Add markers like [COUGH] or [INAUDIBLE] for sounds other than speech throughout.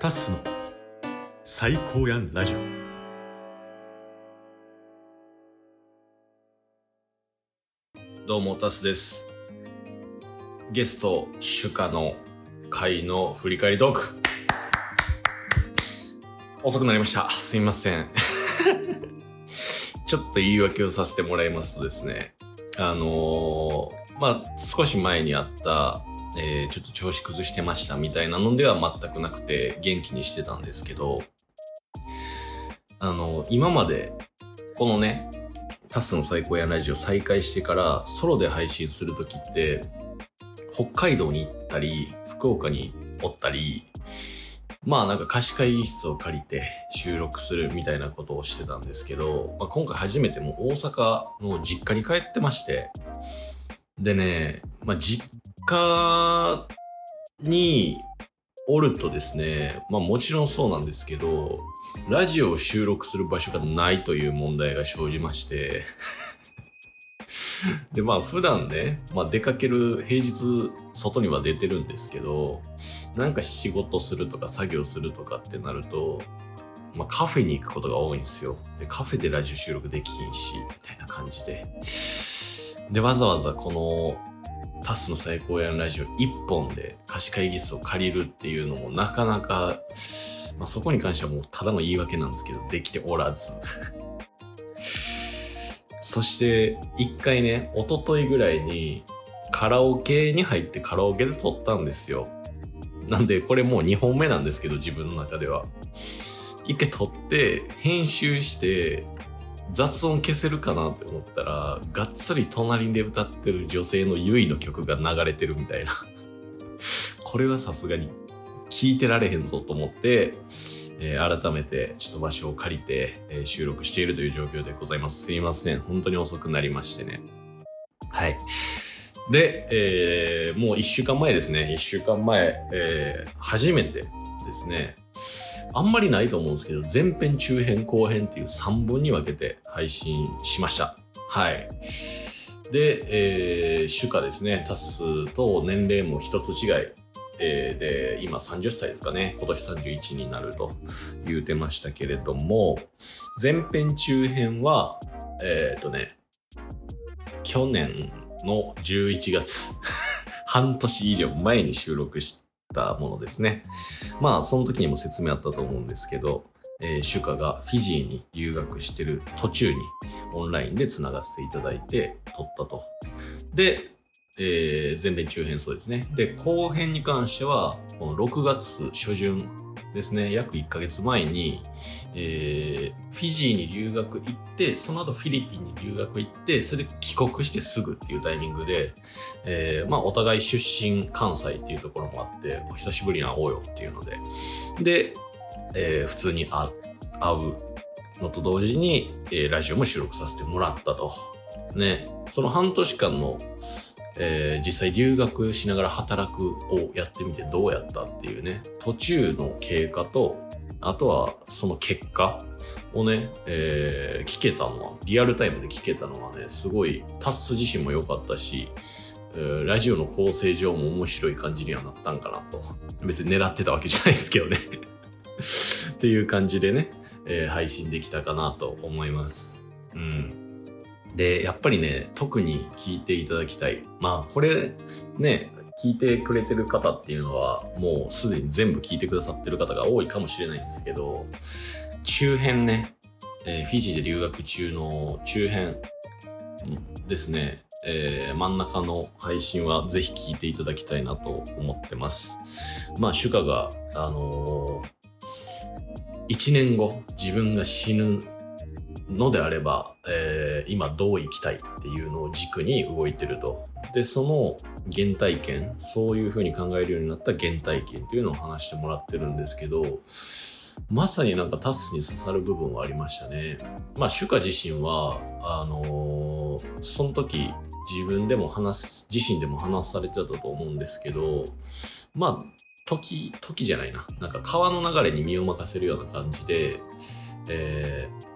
タッスの最高やんラジオどうも、タスです。ゲスト、シュカの回の振り返りトーク。遅くなりました。すみません。[LAUGHS] ちょっと言い訳をさせてもらいますとですね、あのーまあ、少し前にあった、えーちょっと調子崩してましたみたいなのでは全くなくて元気にしてたんですけど、あの今まで、このね、タスの最高やラジオ再開してからソロで配信するときって、北海道に行ったり、福岡におったり、まあなんか貸し会議室を借りて収録するみたいなことをしてたんですけど、まあ、今回初めてもう大阪の実家に帰ってまして、でね、まあ実家におるとですね、まあもちろんそうなんですけど、ラジオを収録する場所がないという問題が生じまして、[LAUGHS] で、まあ普段ね、まあ出かける平日外には出てるんですけど、なんか仕事するとか作業するとかってなると、まあカフェに行くことが多いんですよ。で、カフェでラジオ収録できひんし、みたいな感じで。で、わざわざこのタスの最高やんラジオ一本で貸し会議室を借りるっていうのもなかなか、まあそこに関してはもうただの言い訳なんですけど、できておらず。[LAUGHS] そして、一回ね、一昨日ぐらいにカラオケに入ってカラオケで撮ったんですよ。なんで、これもう2本目なんですけど、自分の中では。一回撮って、編集して、雑音消せるかなって思ったら、がっつり隣で歌ってる女性のユイの曲が流れてるみたいな。[LAUGHS] これはさすがに聞いてられへんぞと思って、えー改めてちょっと場所を借りて、えー収録しているという状況でございます。すいません。本当に遅くなりましてね。はい。で、えーもう一週間前ですね。一週間前、えー初めてですね。あんまりないと思うんですけど、前編、中編、後編っていう3本に分けて配信しました。はい。で、えー、主歌ですね。タスと年齢も一つ違い。えーで、今30歳ですかね。今年31になると言うてましたけれども、前編中編は、えっ、とね、去年の11月、[LAUGHS] 半年以上前に収録したものですね。まあ、その時にも説明あったと思うんですけど、えー、主家がフィジーに留学してる途中にオンラインで繋がせていただいて撮ったと。で、えー前編中編そうですね。で、後編に関しては、この6月初旬ですね、約1ヶ月前に、えーフィジーに留学行って、その後フィリピンに留学行って、それで帰国してすぐっていうタイミングで、えーまあお互い出身関西っていうところもあって、お久しぶりに会おうよっていうので、で、えー普通に会会うのと同時に、えーラジオも収録させてもらったと。ね、その半年間の、えー実際留学しながら働くをやってみてどうやったっていうね、途中の経過と、あとはその結果をね、えー聞けたのは、リアルタイムで聞けたのはね、すごいタッス自身も良かったし、ラジオの構成上も面白い感じにはなったんかなと。別に狙ってたわけじゃないですけどね。っていう感じでね、えー配信できたかなと思います。うん。で、やっぱりね、特に聞いていただきたい。まあ、これ、ね、聞いてくれてる方っていうのは、もうすでに全部聞いてくださってる方が多いかもしれないんですけど、中編ね、えーフィジーで留学中の中編ですね、えー真ん中の配信はぜひ聞いていただきたいなと思ってます。まあ、シュカが、あのー、1年後、自分が死ぬのであれば、えー今どう生きたいっていうのを軸に動いてると。で、その原体験、そういうふうに考えるようになった原体験っていうのを話してもらってるんですけど、まさになんかタスに刺さる部分はありましたね。まあ、シュカ自身は、あのーその時自分でも話す、自身でも話されてたと思うんですけど、まあ、時、時じゃないな。なんか川の流れに身を任せるような感じで、えー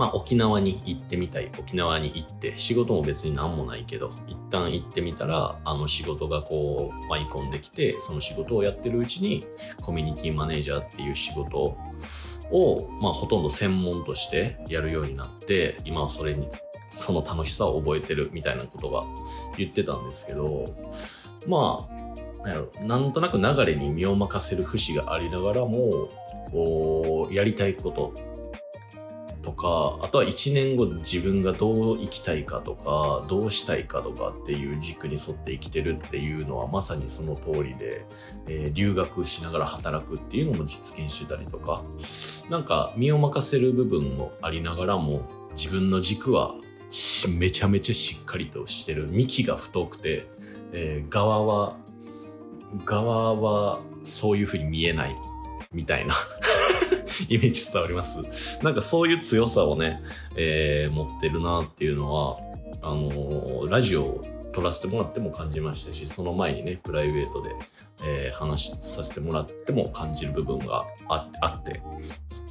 まあ沖縄に行ってみたい。沖縄に行って、仕事も別に何もないけど、一旦行ってみたら、あの仕事がこう舞い込んできて、その仕事をやってるうちに、コミュニティマネージャーっていう仕事を、まあほとんど専門としてやるようになって、今はそれに、その楽しさを覚えてるみたいなことが言ってたんですけど、まあ、なんやろなんとなく流れに身を任せる節がありながらも、やりたいこととか、あとは1年後自分がどう生きたいかとか、どうしたいかとかっていう軸に沿って生きてるっていうのはまさにその通りで、えー留学しながら働くっていうのも実現してたりとか、なんか身を任せる部分もありながらも、自分の軸はめちゃめちゃしっかりとしてる。幹が太くて、えー側は、側はそういう風に見えないみたいな [LAUGHS] イメージ伝わります？なんかそういう強さをね、えー持ってるなっていうのは、あのーラジオを撮らせてもらっても感じましたし、その前にね、プライベートで、えー話させてもらっても感じる部分があって、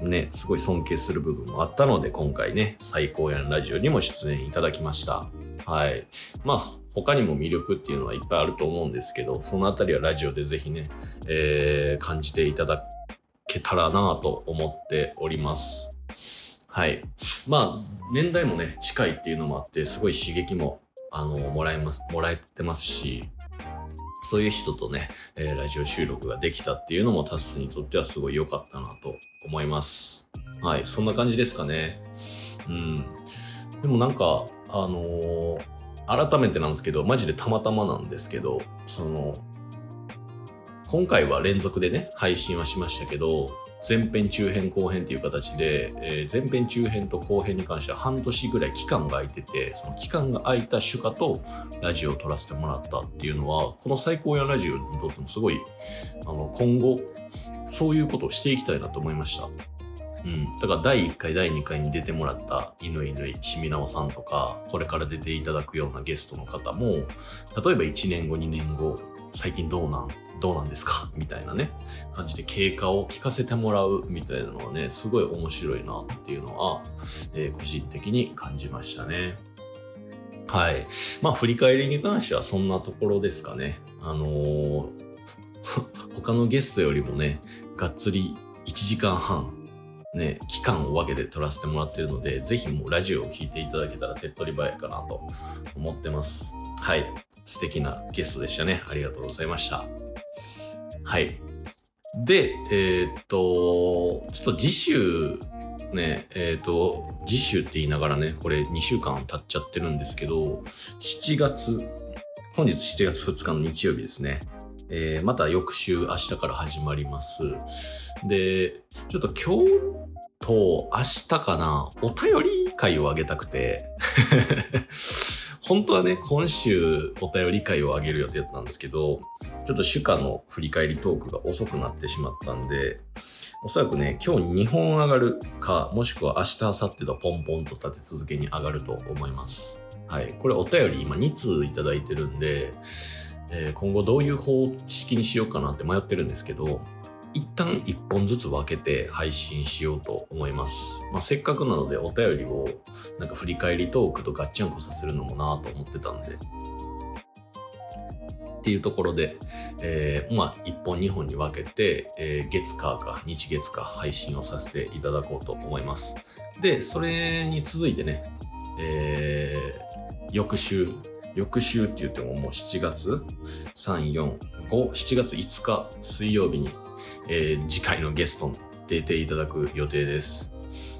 ね、すごい尊敬する部分もあったので、今回ね、最高やんラジオにも出演いただきました。はい。まあ、他にも魅力っていうのはいっぱいあると思うんですけど、そのあたりはラジオでぜひね、えー感じていただけたらなと思っております。はい。まあ、年代もね、近いっていうのもあって、すごい刺激も、あの、もらえます、もらえてますし、そういう人とね、えーラジオ収録ができたっていうのもタッスにとってはすごい良かったなと思います。はい、そんな感じですかね。うん。でもなんか、あのー改めてなんですけど、マジでたまたまなんですけど、その、今回は連続でね、配信はしましたけど、前編、中編、後編っていう形で、えー前編、中編と後編に関しては半年ぐらい期間が空いてて、その期間が空いた主歌とラジオを撮らせてもらったっていうのは、この最高やラジオにとってもすごい、あの、今後、そういうことをしていきたいなと思いました。うん。だから第1回、第2回に出てもらった犬犬しみなおさんとか、これから出ていただくようなゲストの方も、例えば1年後、2年後、最近どうなんどうなんですか？みたいなね、感じで経過を聞かせてもらうみたいなのはね、すごい面白いなっていうのは、えー個人的に感じましたね。はい。まあ、振り返りに関してはそんなところですかね。あのー [LAUGHS] 他のゲストよりもね、がっつり1時間半、ね、期間を分けて撮らせてもらってるので、ぜひもうラジオを聞いていただけたら手っ取り早いかなと思ってます。はい。素敵なゲストでしたね。ありがとうございました。はい。で、えーっと、ちょっと次週、ね、えーっと、次週って言いながらね、これ2週間経っちゃってるんですけど、7月、本日7月2日の日曜日ですね。えーまた翌週明日から始まります。で、ちょっと今日と明日かな、お便り会をあげたくて、本当はね、今週お便り会をあげる予定だったんですけど、ちょっと主歌の振り返りトークが遅くなってしまったんで、おそらくね、今日2本上がるか、もしくは明日、明後日とポンポンと立て続けに上がると思います。はい。これお便り今2通いただいてるんで、えー今後どういう方式にしようかなって迷ってるんですけど、一旦1本ずつ分けて配信しようと思います。まあ、せっかくなのでお便りをなんか振り返りトークとガッチャンコさせるのもなと思ってたんで。っていうところで、えーまあ、1本2本に分けて、えー月火か日月か配信をさせていただこうと思います。で、それに続いてね、えー翌週、翌週って言ってももう7月3、4、5、7月5日水曜日に、えー次回のゲストに出ていただく予定です。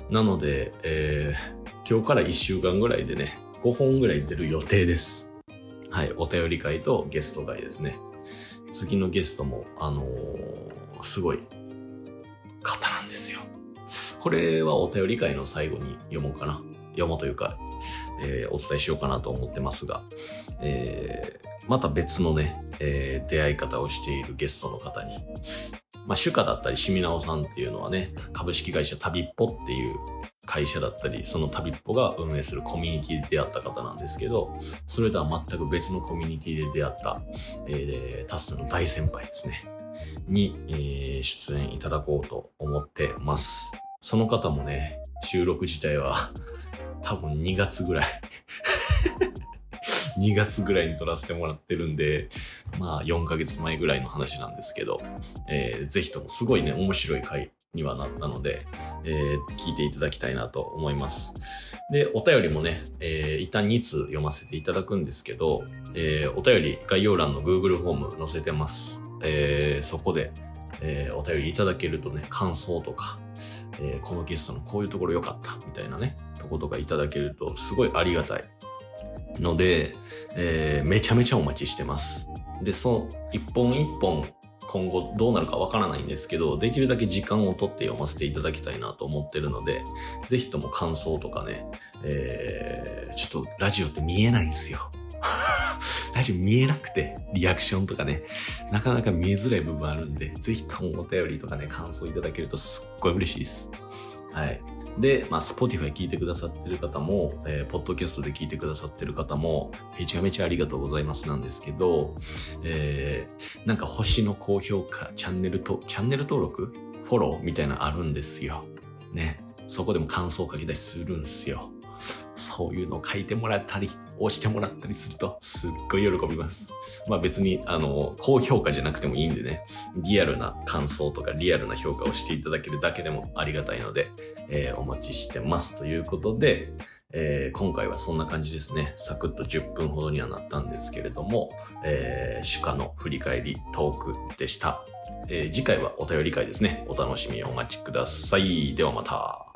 なので、えー今日から1週間ぐらいでね、5本ぐらい出る予定です。はい、お便り会とゲスト会ですね。次のゲストも、あのーすごい方なんですよ。これはお便り会の最後に読もうかな。読もうというか、えーお伝えしようかなと思ってますが、えーまた別のね、えー出会い方をしているゲストの方に、まあ、主家だったり、しみなおさんっていうのはね、株式会社旅っぽっていう会社だったり、その旅っぽが運営するコミュニティで出会った方なんですけど、それとは全く別のコミュニティで出会った、えータスの大先輩ですね、に、えー出演いただこうと思ってます。その方もね、収録自体は [LAUGHS] 多分2月ぐらい [LAUGHS] 2月ぐらいに撮らせてもらってるんで、まあ4ヶ月前ぐらいの話なんですけど、えー、ぜひともすごいね、面白い回にはなったので、えー、聞いていただきたいなと思います。で、お便りもね、えー、一旦2通読ませていただくんですけど、えー、お便り概要欄の Google フォーム載せてます。えー、そこで、えー、お便りいただけるとね、感想とか、えー、このゲストのこういうところ良かったみたいなね、とことかいただけるとすごいありがたいので、えー、めちゃめちゃお待ちしてます。で、その一本一本今後どうなるかわからないんですけど、できるだけ時間をとって読ませていただきたいなと思ってるので、ぜひとも感想とかね、えー、ちょっとラジオって見えないんですよ。[LAUGHS] ラジオ見えなくて、リアクションとかね、なかなか見えづらい部分あるんで、ぜひともお便りとかね、感想いただけるとすっごい嬉しいです。はい。で、まあ、Spotify 聞いてくださってる方も、えー、ポッドキャストで聞いてくださってる方も、めちゃめちゃありがとうございますなんですけど、えー、なんか星の高評価、チャンネルと、チャンネル登録フォローみたいなのあるんですよ。ね。そこでも感想を書き出しするんですよ。そういうのを書いてもらったり、押してもらったりすると、すっごい喜びます。まあ別に、あの、高評価じゃなくてもいいんでね、リアルな感想とかリアルな評価をしていただけるだけでもありがたいので、えー、お待ちしてますということで、えー、今回はそんな感じですね。サクッと10分ほどにはなったんですけれども、えー、主家の振り返りトークでした。えー、次回はお便り会ですね。お楽しみお待ちください。ではまた。